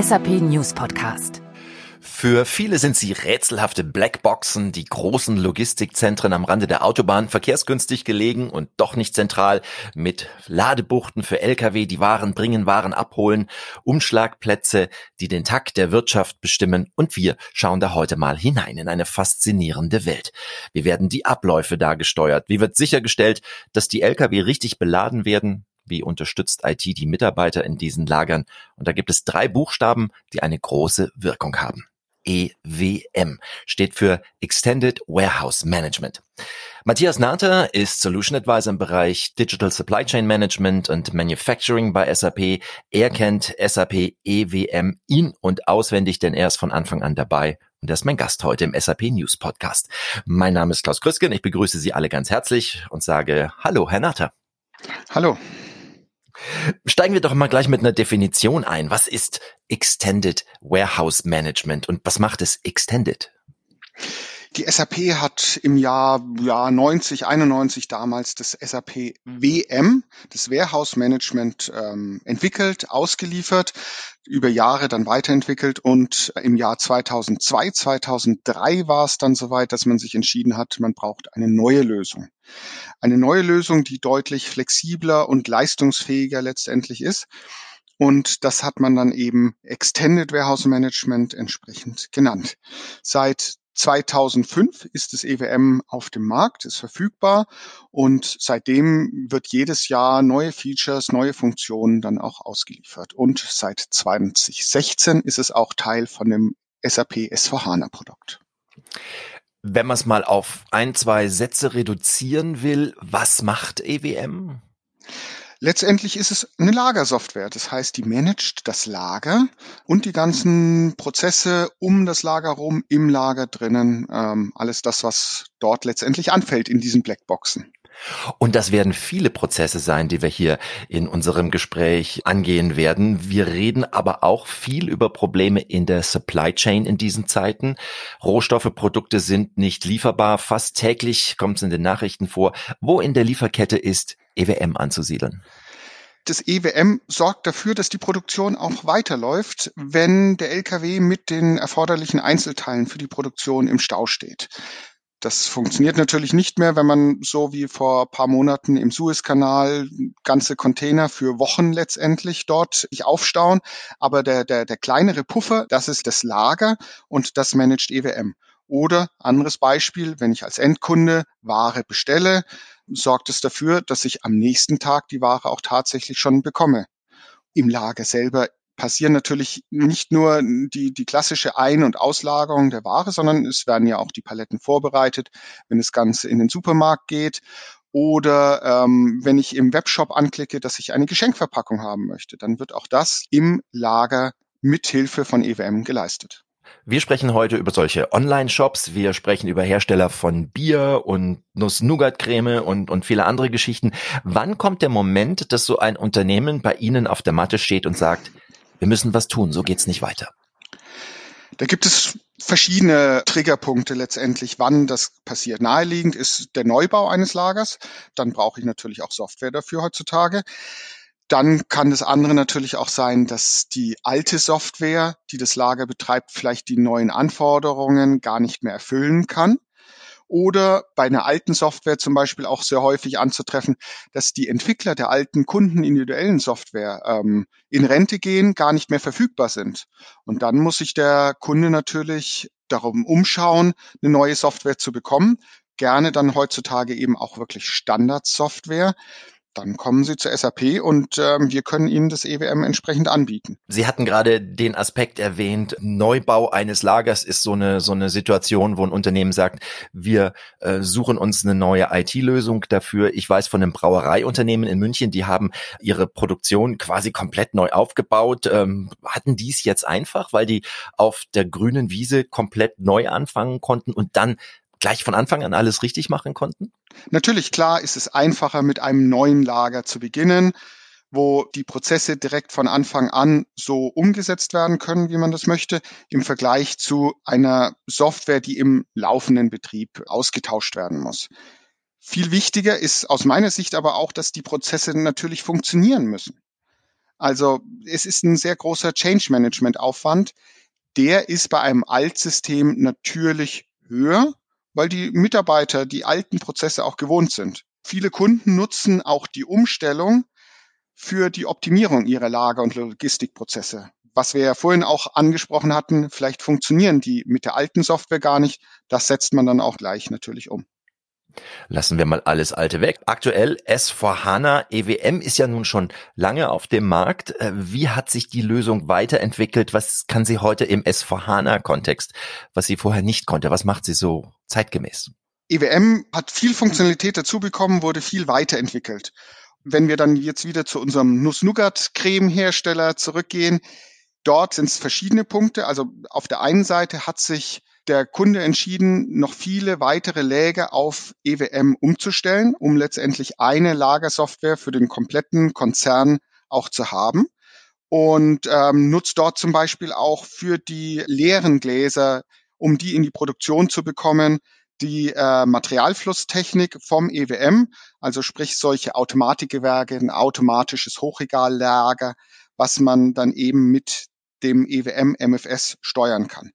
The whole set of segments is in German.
SAP News Podcast. Für viele sind sie rätselhafte Blackboxen, die großen Logistikzentren am Rande der Autobahn, verkehrsgünstig gelegen und doch nicht zentral, mit Ladebuchten für Lkw, die Waren bringen, Waren abholen, Umschlagplätze, die den Takt der Wirtschaft bestimmen und wir schauen da heute mal hinein in eine faszinierende Welt. Wie werden die Abläufe da gesteuert? Wie wird sichergestellt, dass die Lkw richtig beladen werden? Wie unterstützt IT die Mitarbeiter in diesen Lagern? Und da gibt es drei Buchstaben, die eine große Wirkung haben. EWM steht für Extended Warehouse Management. Matthias Nater ist Solution Advisor im Bereich Digital Supply Chain Management und Manufacturing bei SAP. Er kennt SAP EWM in und auswendig, denn er ist von Anfang an dabei und er ist mein Gast heute im SAP News Podcast. Mein Name ist Klaus Krüsken. Ich begrüße Sie alle ganz herzlich und sage Hallo, Herr Natter. Hallo. Steigen wir doch mal gleich mit einer Definition ein. Was ist Extended Warehouse Management und was macht es Extended? Die SAP hat im Jahr ja, 90, 91 damals das SAP WM, das Warehouse Management, ähm, entwickelt, ausgeliefert, über Jahre dann weiterentwickelt und im Jahr 2002, 2003 war es dann soweit, dass man sich entschieden hat, man braucht eine neue Lösung. Eine neue Lösung, die deutlich flexibler und leistungsfähiger letztendlich ist. Und das hat man dann eben Extended Warehouse Management entsprechend genannt. Seit 2005 ist das EWM auf dem Markt, ist verfügbar und seitdem wird jedes Jahr neue Features, neue Funktionen dann auch ausgeliefert. Und seit 2016 ist es auch Teil von dem SAP S4HANA Produkt. Wenn man es mal auf ein, zwei Sätze reduzieren will, was macht EWM? Letztendlich ist es eine Lagersoftware. Das heißt, die managt das Lager und die ganzen Prozesse um das Lager rum, im Lager drinnen, ähm, alles das, was dort letztendlich anfällt in diesen Blackboxen. Und das werden viele Prozesse sein, die wir hier in unserem Gespräch angehen werden. Wir reden aber auch viel über Probleme in der Supply Chain in diesen Zeiten. Rohstoffe, Produkte sind nicht lieferbar. Fast täglich kommt es in den Nachrichten vor. Wo in der Lieferkette ist EWM anzusiedeln? Das EWM sorgt dafür, dass die Produktion auch weiterläuft, wenn der LKW mit den erforderlichen Einzelteilen für die Produktion im Stau steht. Das funktioniert natürlich nicht mehr, wenn man so wie vor paar Monaten im Suezkanal ganze Container für Wochen letztendlich dort sich aufstauen. Aber der, der, der kleinere Puffer, das ist das Lager und das managt EWM. Oder anderes Beispiel, wenn ich als Endkunde Ware bestelle, sorgt es dafür, dass ich am nächsten Tag die Ware auch tatsächlich schon bekomme. Im Lager selber passieren natürlich nicht nur die, die klassische Ein- und Auslagerung der Ware, sondern es werden ja auch die Paletten vorbereitet, wenn das Ganze in den Supermarkt geht. Oder ähm, wenn ich im Webshop anklicke, dass ich eine Geschenkverpackung haben möchte, dann wird auch das im Lager mithilfe von EWM geleistet. Wir sprechen heute über solche Online-Shops. Wir sprechen über Hersteller von Bier und Nuss-Nougat-Creme und, und viele andere Geschichten. Wann kommt der Moment, dass so ein Unternehmen bei Ihnen auf der Matte steht und sagt, wir müssen was tun, so geht's nicht weiter? Da gibt es verschiedene Triggerpunkte letztendlich, wann das passiert. Naheliegend ist der Neubau eines Lagers. Dann brauche ich natürlich auch Software dafür heutzutage. Dann kann das andere natürlich auch sein, dass die alte Software, die das Lager betreibt, vielleicht die neuen Anforderungen gar nicht mehr erfüllen kann. Oder bei einer alten Software zum Beispiel auch sehr häufig anzutreffen, dass die Entwickler der alten kundenindividuellen Software ähm, in Rente gehen, gar nicht mehr verfügbar sind. Und dann muss sich der Kunde natürlich darum umschauen, eine neue Software zu bekommen. Gerne dann heutzutage eben auch wirklich Standardsoftware, dann kommen Sie zur SAP und ähm, wir können Ihnen das EWM entsprechend anbieten. Sie hatten gerade den Aspekt erwähnt, Neubau eines Lagers ist so eine, so eine Situation, wo ein Unternehmen sagt, wir äh, suchen uns eine neue IT-Lösung dafür. Ich weiß von einem Brauereiunternehmen in München, die haben ihre Produktion quasi komplett neu aufgebaut. Ähm, hatten dies jetzt einfach, weil die auf der grünen Wiese komplett neu anfangen konnten und dann gleich von Anfang an alles richtig machen konnten? Natürlich, klar ist es einfacher, mit einem neuen Lager zu beginnen, wo die Prozesse direkt von Anfang an so umgesetzt werden können, wie man das möchte, im Vergleich zu einer Software, die im laufenden Betrieb ausgetauscht werden muss. Viel wichtiger ist aus meiner Sicht aber auch, dass die Prozesse natürlich funktionieren müssen. Also es ist ein sehr großer Change-Management-Aufwand. Der ist bei einem Altsystem natürlich höher, weil die Mitarbeiter die alten Prozesse auch gewohnt sind. Viele Kunden nutzen auch die Umstellung für die Optimierung ihrer Lager- und Logistikprozesse. Was wir ja vorhin auch angesprochen hatten, vielleicht funktionieren die mit der alten Software gar nicht. Das setzt man dann auch gleich natürlich um. Lassen wir mal alles Alte weg. Aktuell S4HANA EWM ist ja nun schon lange auf dem Markt. Äh, wie hat sich die Lösung weiterentwickelt? Was kann sie heute im S4HANA-Kontext, was sie vorher nicht konnte? Was macht sie so zeitgemäß? EWM hat viel Funktionalität dazu bekommen, wurde viel weiterentwickelt. Wenn wir dann jetzt wieder zu unserem Nuss-Nougat-Creme-Hersteller zurückgehen, dort sind es verschiedene Punkte. Also auf der einen Seite hat sich der Kunde entschieden, noch viele weitere Läger auf EWM umzustellen, um letztendlich eine Lagersoftware für den kompletten Konzern auch zu haben und ähm, nutzt dort zum Beispiel auch für die leeren Gläser, um die in die Produktion zu bekommen, die äh, Materialflusstechnik vom EWM, also sprich solche Automatikgewerke, ein automatisches Hochregallager, was man dann eben mit dem EWM MFS steuern kann.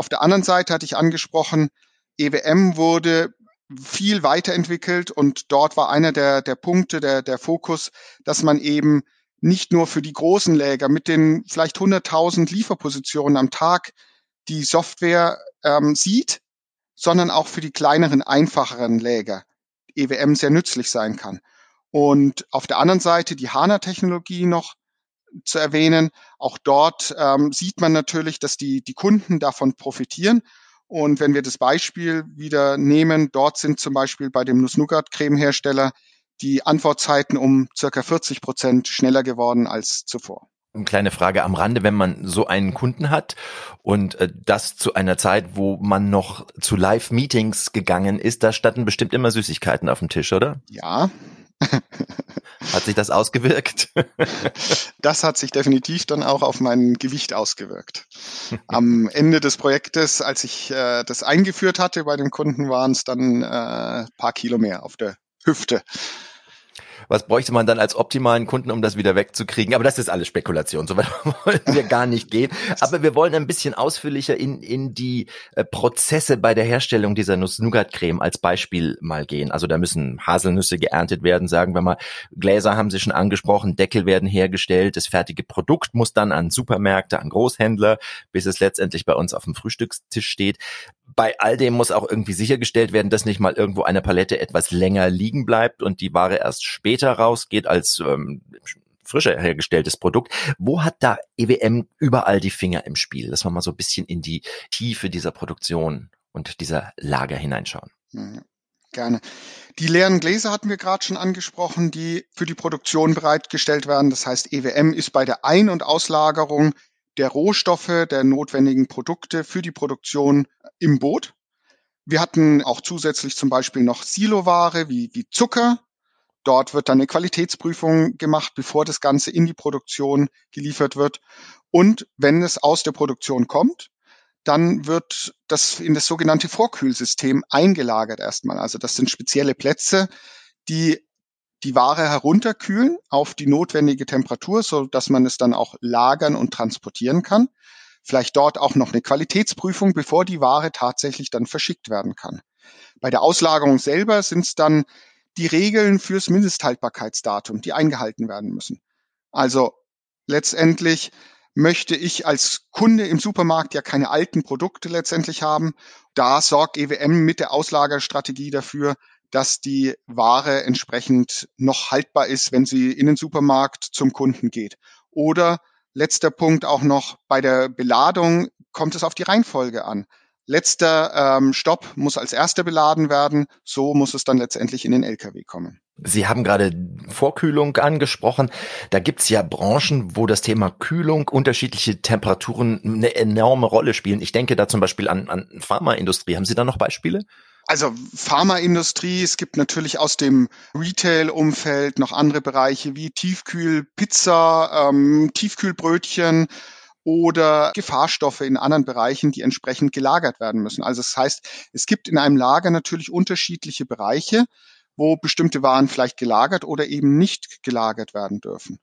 Auf der anderen Seite hatte ich angesprochen, EWM wurde viel weiterentwickelt und dort war einer der, der Punkte, der, der Fokus, dass man eben nicht nur für die großen Läger mit den vielleicht 100.000 Lieferpositionen am Tag die Software ähm, sieht, sondern auch für die kleineren, einfacheren Läger EWM sehr nützlich sein kann. Und auf der anderen Seite die HANA-Technologie noch zu erwähnen. Auch dort ähm, sieht man natürlich, dass die, die Kunden davon profitieren. Und wenn wir das Beispiel wieder nehmen, dort sind zum Beispiel bei dem Nuss-Nougat-Creme-Hersteller die Antwortzeiten um circa 40 Prozent schneller geworden als zuvor. Eine kleine Frage am Rande, wenn man so einen Kunden hat und äh, das zu einer Zeit, wo man noch zu Live-Meetings gegangen ist, da standen bestimmt immer Süßigkeiten auf dem Tisch, oder? Ja, hat sich das ausgewirkt? das hat sich definitiv dann auch auf mein Gewicht ausgewirkt. Am Ende des Projektes, als ich äh, das eingeführt hatte bei dem Kunden, waren es dann äh, paar Kilo mehr auf der Hüfte. Was bräuchte man dann als optimalen Kunden, um das wieder wegzukriegen? Aber das ist alles Spekulation, so weit wollen wir gar nicht gehen. Aber wir wollen ein bisschen ausführlicher in, in die äh, Prozesse bei der Herstellung dieser Nuss-Nougat-Creme als Beispiel mal gehen. Also da müssen Haselnüsse geerntet werden, sagen wir mal. Gläser haben Sie schon angesprochen, Deckel werden hergestellt, das fertige Produkt muss dann an Supermärkte, an Großhändler, bis es letztendlich bei uns auf dem Frühstückstisch steht bei all dem muss auch irgendwie sichergestellt werden, dass nicht mal irgendwo eine Palette etwas länger liegen bleibt und die Ware erst später rausgeht als ähm, frischer hergestelltes Produkt. Wo hat da EWM überall die Finger im Spiel? Dass mal so ein bisschen in die Tiefe dieser Produktion und dieser Lager hineinschauen. Ja, gerne. Die leeren Gläser hatten wir gerade schon angesprochen, die für die Produktion bereitgestellt werden. Das heißt, EWM ist bei der Ein- und Auslagerung der Rohstoffe, der notwendigen Produkte für die Produktion im Boot. Wir hatten auch zusätzlich zum Beispiel noch Siloware wie, wie Zucker. Dort wird dann eine Qualitätsprüfung gemacht, bevor das Ganze in die Produktion geliefert wird. Und wenn es aus der Produktion kommt, dann wird das in das sogenannte Vorkühlsystem eingelagert erstmal. Also das sind spezielle Plätze, die die Ware herunterkühlen auf die notwendige Temperatur, so dass man es dann auch lagern und transportieren kann. Vielleicht dort auch noch eine Qualitätsprüfung, bevor die Ware tatsächlich dann verschickt werden kann. Bei der Auslagerung selber sind es dann die Regeln fürs Mindesthaltbarkeitsdatum, die eingehalten werden müssen. Also letztendlich möchte ich als Kunde im Supermarkt ja keine alten Produkte letztendlich haben. Da sorgt EWM mit der Auslagerstrategie dafür, dass die Ware entsprechend noch haltbar ist, wenn sie in den Supermarkt zum Kunden geht. Oder letzter Punkt auch noch bei der Beladung kommt es auf die Reihenfolge an. Letzter ähm, Stopp muss als erster beladen werden, so muss es dann letztendlich in den Lkw kommen. Sie haben gerade Vorkühlung angesprochen. Da gibt's ja Branchen, wo das Thema Kühlung, unterschiedliche Temperaturen eine enorme Rolle spielen. Ich denke da zum Beispiel an, an Pharmaindustrie. Haben Sie da noch Beispiele? Also Pharmaindustrie, es gibt natürlich aus dem Retail-Umfeld noch andere Bereiche wie Tiefkühlpizza, ähm, Tiefkühlbrötchen oder Gefahrstoffe in anderen Bereichen, die entsprechend gelagert werden müssen. Also das heißt, es gibt in einem Lager natürlich unterschiedliche Bereiche, wo bestimmte Waren vielleicht gelagert oder eben nicht gelagert werden dürfen.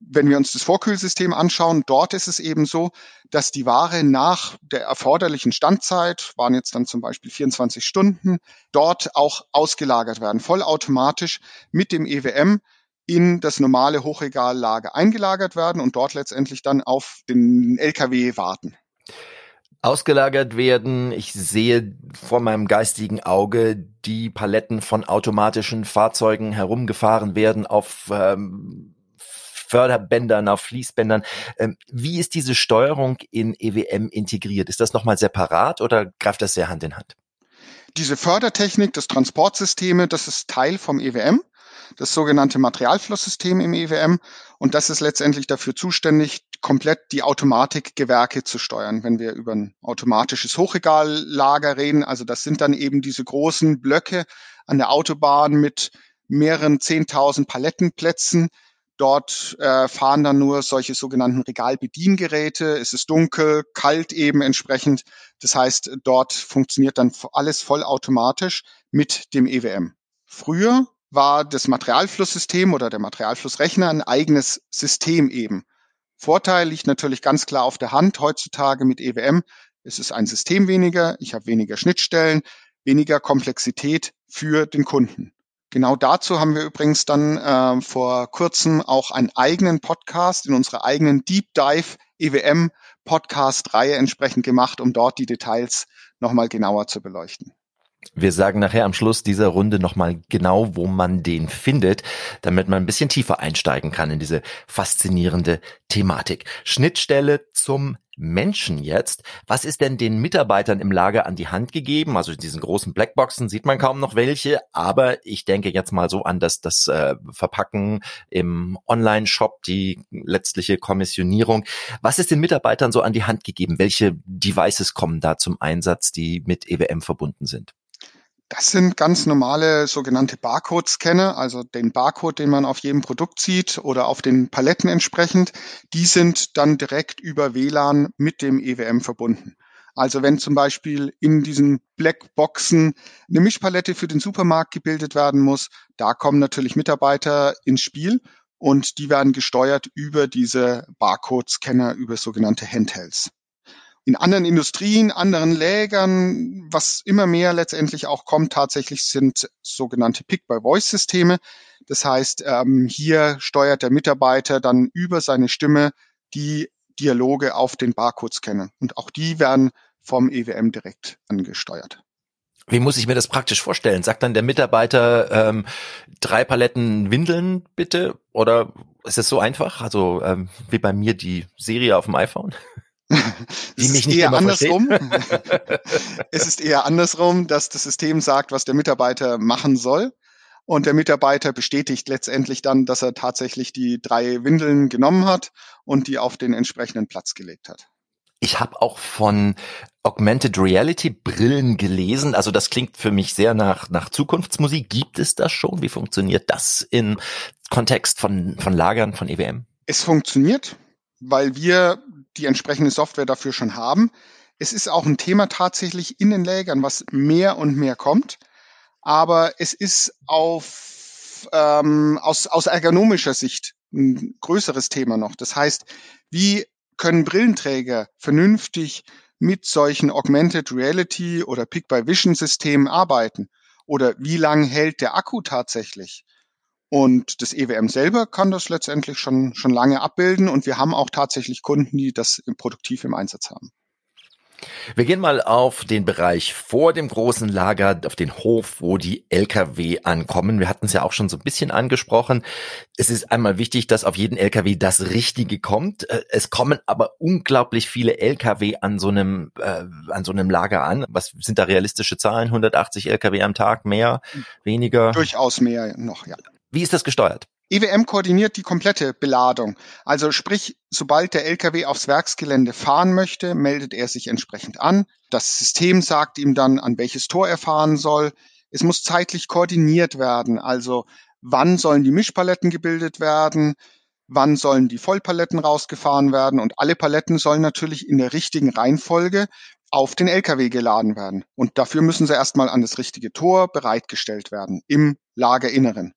wenn wir uns das Vorkühlsystem anschauen, dort ist es eben so, dass die Ware nach der erforderlichen Standzeit, waren jetzt dann zum Beispiel 24 Stunden, dort auch ausgelagert werden, vollautomatisch mit dem EWM in das normale Hochregallager eingelagert werden und dort letztendlich dann auf den LKW warten ausgelagert werden. Ich sehe vor meinem geistigen Auge die Paletten von automatischen Fahrzeugen herumgefahren werden auf ähm, Förderbändern, auf Fließbändern. Ähm, wie ist diese Steuerung in EWM integriert? Ist das nochmal separat oder greift das sehr Hand in Hand? Diese Fördertechnik, das Transportsysteme, das ist Teil vom EWM das sogenannte Materialflusssystem im EWM. Und das ist letztendlich dafür zuständig, komplett die Automatikgewerke zu steuern. Wenn wir über ein automatisches Hochregallager reden, also das sind dann eben diese großen Blöcke an der Autobahn mit mehreren zehntausend Palettenplätzen, Dort äh, fahren dann nur solche sogenannten Regalbediengeräte. Es ist dunkel, kalt eben entsprechend. Das heißt, dort funktioniert dann alles vollautomatisch mit dem EWM. Früher war das Materialflusssystem oder der Materialflussrechner ein eigenes System eben. Vorteil liegt natürlich ganz klar auf der Hand heutzutage mit EWM. Es ist ein System weniger, ich habe weniger Schnittstellen, weniger Komplexität für den Kunden. Genau dazu haben wir übrigens dann äh, vor kurzem auch einen eigenen Podcast in unserer eigenen Deep Dive EWM Podcast Reihe entsprechend gemacht, um dort die Details nochmal genauer zu beleuchten. Wir sagen nachher am Schluss dieser Runde nochmal genau, wo man den findet, damit man ein bisschen tiefer einsteigen kann in diese faszinierende Thematik. Schnittstelle zum Menschen jetzt. Was ist denn den Mitarbeitern im Lager an die Hand gegeben? Also in diesen großen Blackboxen sieht man kaum noch welche, aber ich denke jetzt mal so an das, das äh, Verpacken im Online-Shop, die letztliche Kommissionierung. Was ist den Mitarbeitern so an die Hand gegeben? Welche Devices kommen da zum Einsatz, die mit EWM verbunden sind? Das sind ganz normale sogenannte Barcode-Scanner, also den Barcode, den man auf jedem Produkt sieht oder auf den Paletten entsprechend. Die sind dann direkt über WLAN mit dem EWM verbunden. Also wenn zum Beispiel in diesen Blackboxen eine Mischpalette für den Supermarkt gebildet werden muss, da kommen natürlich Mitarbeiter ins Spiel und die werden gesteuert über diese Barcode-Scanner, über sogenannte Handhelds in anderen Industrien, anderen Lägern, was immer mehr letztendlich auch kommt, tatsächlich sind sogenannte Pick-by-Voice-Systeme. Das heißt, ähm, hier steuert der Mitarbeiter dann über seine Stimme die Dialoge auf den Barcode-Scanner. Und auch die werden vom EWM direkt angesteuert. Wie muss ich mir das praktisch vorstellen? Sagt dann der Mitarbeiter ähm, drei Paletten Windeln bitte? Oder ist es so einfach? Also ähm, wie bei mir die Serie auf dem iPhone? Die mich nicht eher andersrum. es ist eher andersrum, dass das System sagt, was der Mitarbeiter machen soll. Und der Mitarbeiter bestätigt letztendlich dann, dass er tatsächlich die drei Windeln genommen hat und die auf den entsprechenden Platz gelegt hat. Ich habe auch von Augmented Reality Brillen gelesen. Also das klingt für mich sehr nach, nach Zukunftsmusik. Gibt es das schon? Wie funktioniert das im Kontext von, von Lagern von EWM? Es funktioniert, weil wir die entsprechende Software dafür schon haben. Es ist auch ein Thema tatsächlich in den Lägern, was mehr und mehr kommt. Aber es ist auf, ähm, aus, aus ergonomischer Sicht ein größeres Thema noch. Das heißt, wie können Brillenträger vernünftig mit solchen Augmented Reality oder Pick-by-Vision-Systemen arbeiten? Oder wie lang hält der Akku tatsächlich? Und das EWM selber kann das letztendlich schon, schon lange abbilden und wir haben auch tatsächlich Kunden, die das produktiv im Einsatz haben. Wir gehen mal auf den Bereich vor dem großen Lager, auf den Hof, wo die Lkw ankommen. Wir hatten es ja auch schon so ein bisschen angesprochen. Es ist einmal wichtig, dass auf jeden Lkw das Richtige kommt. Äh, es kommen aber unglaublich viele Lkw an so einem, äh, an so einem Lager an. Was sind da realistische Zahlen? 180 Lkw am Tag, mehr, weniger? Durchaus mehr noch, ja. Wie ist das gesteuert? EWM koordiniert die komplette Beladung. Also sprich, sobald der LKW aufs Werksgelände fahren möchte, meldet er sich entsprechend an. Das System sagt ihm dann, an welches Tor er fahren soll. Es muss zeitlich koordiniert werden. Also wann sollen die Mischpaletten gebildet werden? Wann sollen die Vollpaletten rausgefahren werden? Und alle Paletten sollen natürlich in der richtigen Reihenfolge auf den LKW geladen werden. Und dafür müssen sie erstmal an das richtige Tor bereitgestellt werden im Lagerinneren.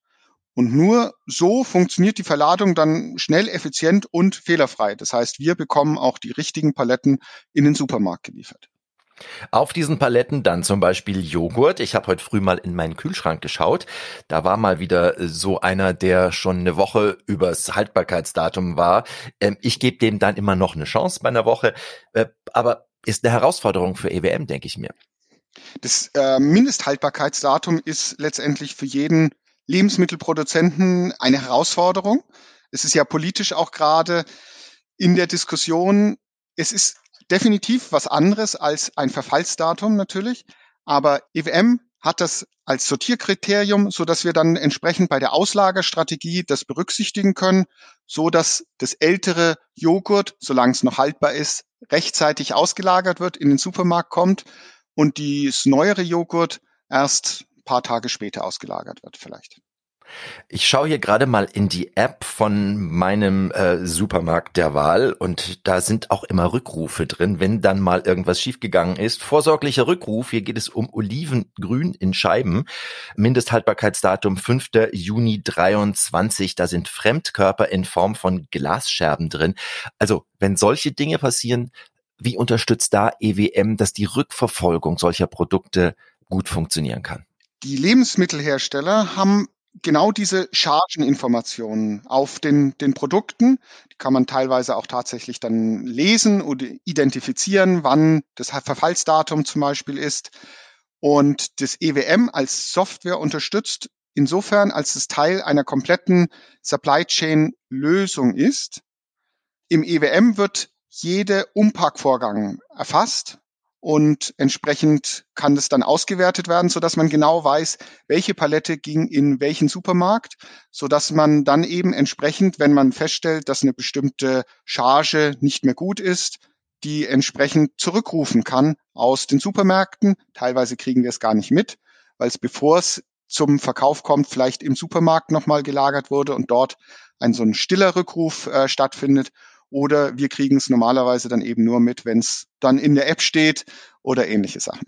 Und nur so funktioniert die Verladung dann schnell, effizient und fehlerfrei. Das heißt, wir bekommen auch die richtigen Paletten in den Supermarkt geliefert. Auf diesen Paletten dann zum Beispiel Joghurt. Ich habe heute früh mal in meinen Kühlschrank geschaut. Da war mal wieder so einer, der schon eine Woche übers Haltbarkeitsdatum war. Ähm, ich gebe dem dann immer noch eine Chance bei einer Woche. Äh, aber ist eine Herausforderung für EWM, denke ich mir. Das äh, Mindesthaltbarkeitsdatum ist letztendlich für jeden Lebensmittelproduzenten eine Herausforderung. Es ist ja politisch auch gerade in der Diskussion. Es ist definitiv was anderes als ein Verfallsdatum natürlich, aber EWM hat das als Sortierkriterium, so dass wir dann entsprechend bei der Auslagerstrategie das berücksichtigen können, so dass das ältere Joghurt, solange es noch haltbar ist, rechtzeitig ausgelagert wird, in den Supermarkt kommt und das neuere Joghurt erst paar Tage später ausgelagert wird vielleicht. Ich schaue hier gerade mal in die App von meinem äh, Supermarkt der Wahl und da sind auch immer Rückrufe drin, wenn dann mal irgendwas schiefgegangen ist. Vorsorglicher Rückruf, hier geht es um Olivengrün in Scheiben. Mindesthaltbarkeitsdatum 5. Juni 23. Da sind Fremdkörper in Form von Glasscherben drin. Also, wenn solche Dinge passieren, wie unterstützt da EWM, dass die Rückverfolgung solcher Produkte gut funktionieren kann? Die Lebensmittelhersteller haben genau diese Chargeninformationen auf den, den Produkten, die kann man teilweise auch tatsächlich dann lesen oder identifizieren, wann das Verfallsdatum zum Beispiel ist. Und das EWM als Software unterstützt insofern, als es Teil einer kompletten Supply Chain Lösung ist. Im EWM wird jeder Umpackvorgang erfasst und entsprechend kann das dann ausgewertet werden, so dass man genau weiß, welche Palette ging in welchen Supermarkt, so dass man dann eben entsprechend, wenn man feststellt, dass eine bestimmte Charge nicht mehr gut ist, die entsprechend zurückrufen kann aus den Supermärkten. Teilweise kriegen wir es gar nicht mit, weil es bevor es zum Verkauf kommt, vielleicht im Supermarkt nochmal gelagert wurde und dort ein so ein stiller Rückruf äh, stattfindet oder wir kriegen es normalerweise dann eben nur mit, wenn es dann in der App steht oder ähnliche Sachen.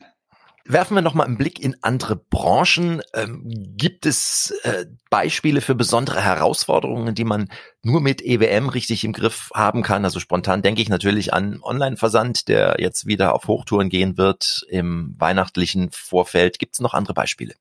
Werfen wir noch mal einen Blick in andere Branchen. Ähm, gibt es äh, Beispiele für besondere Herausforderungen, die man nur mit EWM richtig im Griff haben kann? Also spontan denke ich natürlich an Online-Versand, der jetzt wieder auf Hochtouren gehen wird im weihnachtlichen Vorfeld. Gibt es noch andere Beispiele?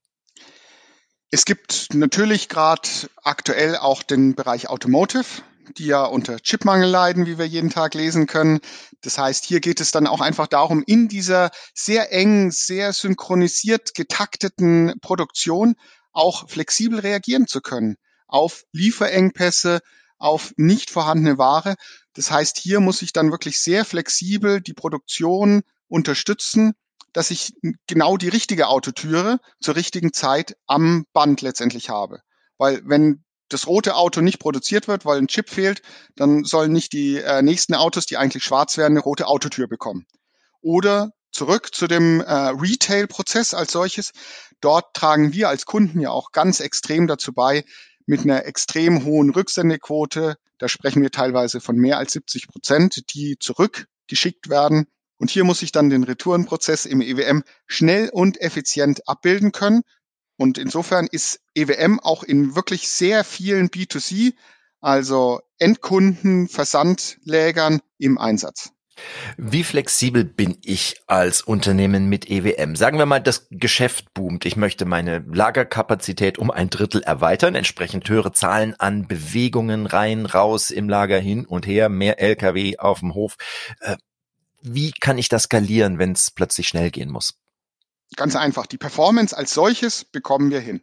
Es gibt natürlich gerade aktuell auch den Bereich Automotive die ja unter Chipmangel leiden, wie wir jeden Tag lesen können. Das heißt, hier geht es dann auch einfach darum, in dieser sehr eng, sehr synchronisiert getakteten Produktion auch flexibel reagieren zu können auf Lieferengpässe, auf nicht vorhandene Ware. Das heißt, hier muss ich dann wirklich sehr flexibel die Produktion unterstützen, dass ich genau die richtige Autotüre zur richtigen Zeit am Band letztendlich habe. Weil wenn das rote Auto nicht produziert wird, weil ein Chip fehlt, dann sollen nicht die äh, nächsten Autos, die eigentlich schwarz werden, eine rote Autotür bekommen. Oder zurück zu dem äh, Retail-Prozess als solches. Dort tragen wir als Kunden ja auch ganz extrem dazu bei, mit einer extrem hohen Rücksendequote, da sprechen wir teilweise von mehr als 70 Prozent, die zurückgeschickt werden. Und hier muss ich dann den Retourenprozess im EWM schnell und effizient abbilden können, und insofern ist EWM auch in wirklich sehr vielen B2C, also Endkunden, Versandlägern im Einsatz. Wie flexibel bin ich als Unternehmen mit EWM? Sagen wir mal, das Geschäft boomt. Ich möchte meine Lagerkapazität um ein Drittel erweitern, entsprechend höhere Zahlen an Bewegungen rein, raus im Lager hin und her, mehr LKW auf dem Hof. Äh, wie kann ich das skalieren, wenn es plötzlich schnell gehen muss? Ganz einfach. Die Performance als solches bekommen wir hin.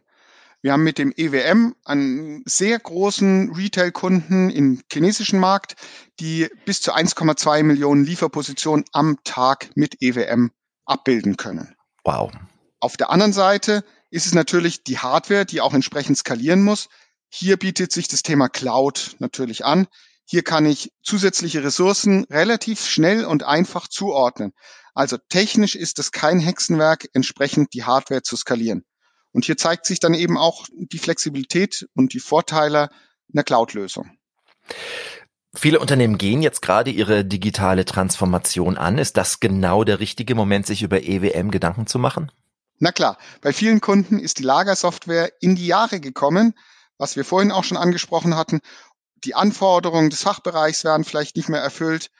Wir haben mit dem EWM einen sehr großen Retail-Kunden im chinesischen Markt, die bis zu 1,2 Millionen Lieferpositionen am Tag mit EWM abbilden können. Wow. Auf der anderen Seite ist es natürlich die Hardware, die auch entsprechend skalieren muss. Hier bietet sich das Thema Cloud natürlich an. Hier kann ich zusätzliche Ressourcen relativ schnell und einfach zuordnen. Also technisch ist es kein Hexenwerk, entsprechend die Hardware zu skalieren. Und hier zeigt sich dann eben auch die Flexibilität und die Vorteile einer Cloud-Lösung. Viele Unternehmen gehen jetzt gerade ihre digitale Transformation an. Ist das genau der richtige Moment, sich über EWM Gedanken zu machen? Na klar, bei vielen Kunden ist die Lagersoftware in die Jahre gekommen, was wir vorhin auch schon angesprochen hatten. Die Anforderungen des Fachbereichs werden vielleicht nicht mehr erfüllt.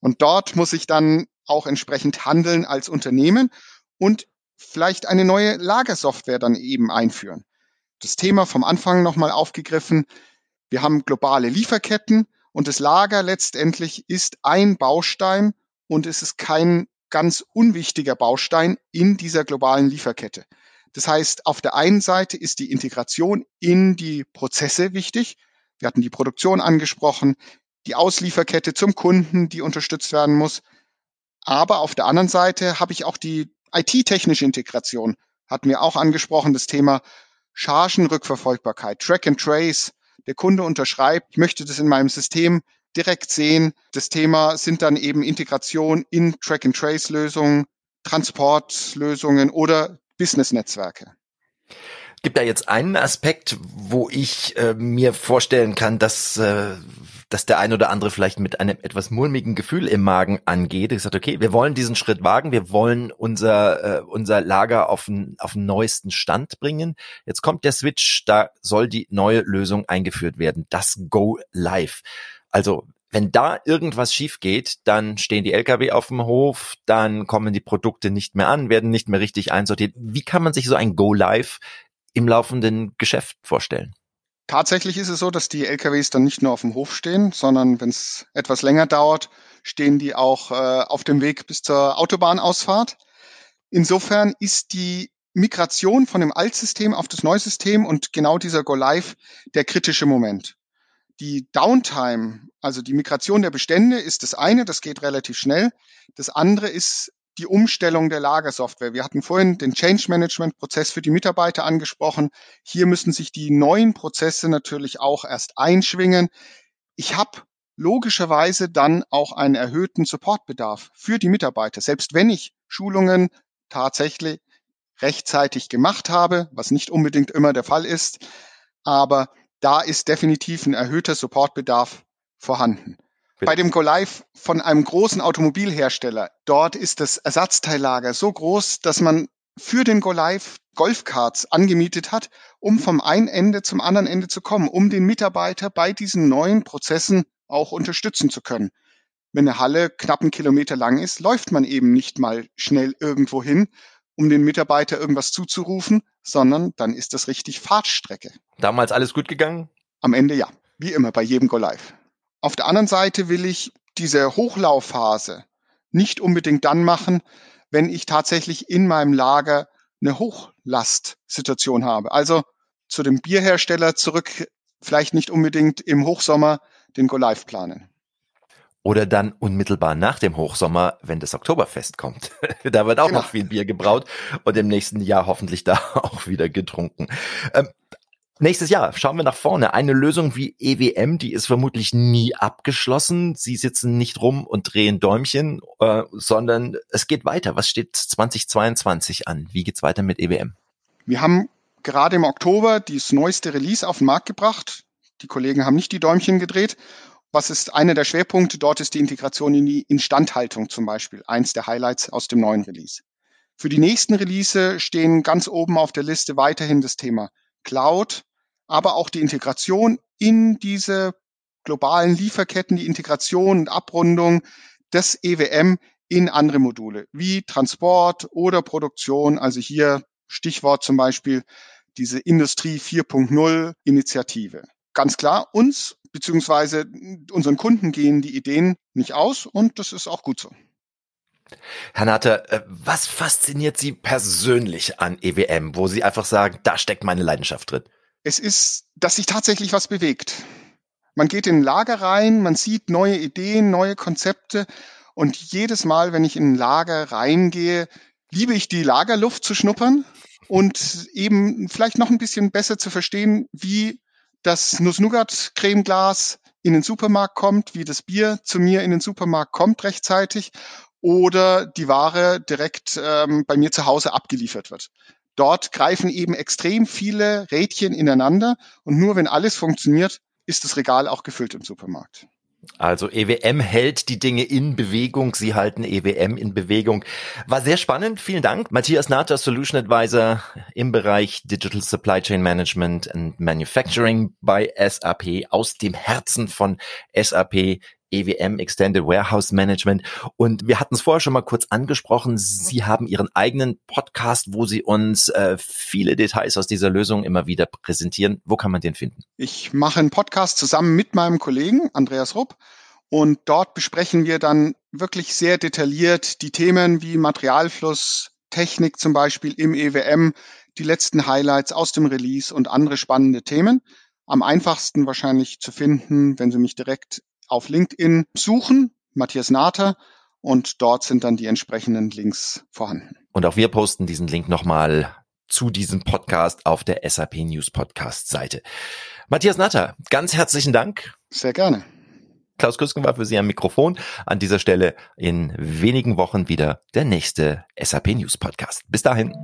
Und dort muss ich dann auch entsprechend handeln als Unternehmen und vielleicht eine neue Lagersoftware dann eben einführen. Das Thema vom Anfang nochmal aufgegriffen. Wir haben globale Lieferketten und das Lager letztendlich ist ein Baustein und es ist kein ganz unwichtiger Baustein in dieser globalen Lieferkette. Das heißt, auf der einen Seite ist die Integration in die Prozesse wichtig. Wir hatten die Produktion angesprochen, die Auslieferkette zum Kunden, die unterstützt werden muss. Aber auf der anderen Seite habe ich auch die IT-technische Integration. Hatten wir auch angesprochen, das Thema Chargenrückverfolgbarkeit, Track and Trace. Der Kunde unterschreibt, ich möchte das in meinem System direkt sehen. Das Thema sind dann eben Integration in Track and Trace Lösungen, Transportlösungen oder Business-Netzwerke. Gibt da jetzt einen Aspekt, wo ich äh, mir vorstellen kann, dass äh, dass der ein oder andere vielleicht mit einem etwas mulmigen Gefühl im Magen angeht. Ich sagt, okay, wir wollen diesen Schritt wagen, wir wollen unser äh, unser Lager auf den auf den neuesten Stand bringen. Jetzt kommt der Switch, da soll die neue Lösung eingeführt werden, das Go Live. Also wenn da irgendwas schief geht, dann stehen die Lkw auf dem Hof, dann kommen die Produkte nicht mehr an, werden nicht mehr richtig einsortiert. Wie kann man sich so ein Go Live im laufenden Geschäft vorstellen? Tatsächlich ist es so, dass die LKWs dann nicht nur auf dem Hof stehen, sondern wenn es etwas länger dauert, stehen die auch äh, auf dem Weg bis zur Autobahnausfahrt. Insofern ist die Migration von dem Altsystem auf das neue System und genau dieser Go Live der kritische Moment. Die Downtime, also die Migration der Bestände, ist das eine, das geht relativ schnell. Das andere ist die Umstellung der Lagersoftware. Wir hatten vorhin den Change Management Prozess für die Mitarbeiter angesprochen. Hier müssen sich die neuen Prozesse natürlich auch erst einschwingen. Ich habe logischerweise dann auch einen erhöhten Supportbedarf für die Mitarbeiter. Selbst wenn ich Schulungen tatsächlich rechtzeitig gemacht habe, was nicht unbedingt immer der Fall ist, aber da ist definitiv ein erhöhter Supportbedarf vorhanden. Bitte. Bei dem Go Live von einem großen Automobilhersteller, dort ist das Ersatzteillager so groß, dass man für den Go Live Golfkarts angemietet hat, um vom einen Ende zum anderen Ende zu kommen, um den Mitarbeiter bei diesen neuen Prozessen auch unterstützen zu können. Wenn eine Halle knapp einen Kilometer lang ist, läuft man eben nicht mal schnell irgendwo hin, um den Mitarbeiter irgendwas zuzurufen, sondern dann ist das richtig Fahrtstrecke. Damals alles gut gegangen? Am Ende ja, wie immer bei jedem Go Live. Auf der anderen Seite will ich diese Hochlaufphase nicht unbedingt dann machen, wenn ich tatsächlich in meinem Lager eine Hochlastsituation habe. Also zu dem Bierhersteller zurück, vielleicht nicht unbedingt im Hochsommer den Go Live planen. Oder dann unmittelbar nach dem Hochsommer, wenn das Oktoberfest kommt. da wird auch genau. noch viel Bier gebraut und im nächsten Jahr hoffentlich da auch wieder getrunken. Ähm, nächstes Jahr schauen wir nach vorne. Eine Lösung wie EWM, die ist vermutlich nie abgeschlossen. Sie sitzen nicht rum und drehen Däumchen, äh, sondern es geht weiter. Was steht 2022 an? Wie geht's weiter mit EWM? Wir haben gerade im Oktober das neueste Release auf den Markt gebracht. Die Kollegen haben nicht die Däumchen gedreht was ist einer der Schwerpunkte? Dort ist die Integration in die Instandhaltung zum Beispiel eins der Highlights aus dem neuen Release. Für die nächsten Release stehen ganz oben auf der Liste weiterhin das Thema Cloud, aber auch die Integration in diese globalen Lieferketten, die Integration und Abrundung des EWM in andere Module, wie Transport oder Produktion. Also hier Stichwort zum Beispiel diese Industrie 4.0 Initiative. Ganz klar, uns beziehungsweise unseren Kunden gehen die Ideen nicht aus und das ist auch gut so. Herr Natter, äh, was fasziniert Sie persönlich an EWM, wo Sie einfach sagen, da steckt meine Leidenschaft drin? Es ist, dass sich tatsächlich was bewegt. Man geht in ein Lager rein, man sieht neue Ideen, neue Konzepte und jedes Mal, wenn ich in ein Lager reingehe, liebe ich die Lagerluft zu schnuppern und eben vielleicht noch ein bisschen besser zu verstehen, wie das Nuss-Nougat-Cremeglas in den Supermarkt kommt, wie das Bier zu mir in den Supermarkt kommt rechtzeitig oder die Ware direkt ähm, bei mir zu Hause abgeliefert wird. Dort greifen eben extrem viele Rädchen ineinander und nur wenn alles funktioniert, ist das Regal auch gefüllt im Supermarkt. Also EWM hält die Dinge in Bewegung, Sie halten EWM in Bewegung. War sehr spannend, vielen Dank. Matthias Natter, Solution Advisor im Bereich Digital Supply Chain Management and Manufacturing bei SAP aus dem Herzen von SAP EWM Extended Warehouse Management. Und wir hatten es vorher schon mal kurz angesprochen. Sie haben Ihren eigenen Podcast, wo Sie uns äh, viele Details aus dieser Lösung immer wieder präsentieren. Wo kann man den finden? Ich mache einen Podcast zusammen mit meinem Kollegen Andreas Rupp. Und dort besprechen wir dann wirklich sehr detailliert die Themen wie Materialfluss, Technik zum Beispiel im EWM, die letzten Highlights aus dem Release und andere spannende Themen. Am einfachsten wahrscheinlich zu finden, wenn Sie mich direkt auf LinkedIn suchen, Matthias Nater, und dort sind dann die entsprechenden Links vorhanden. Und auch wir posten diesen Link nochmal zu diesem Podcast auf der SAP News Podcast Seite. Matthias Natter, ganz herzlichen Dank. Sehr gerne. Klaus Küsken war für Sie am Mikrofon. An dieser Stelle in wenigen Wochen wieder der nächste SAP News Podcast. Bis dahin.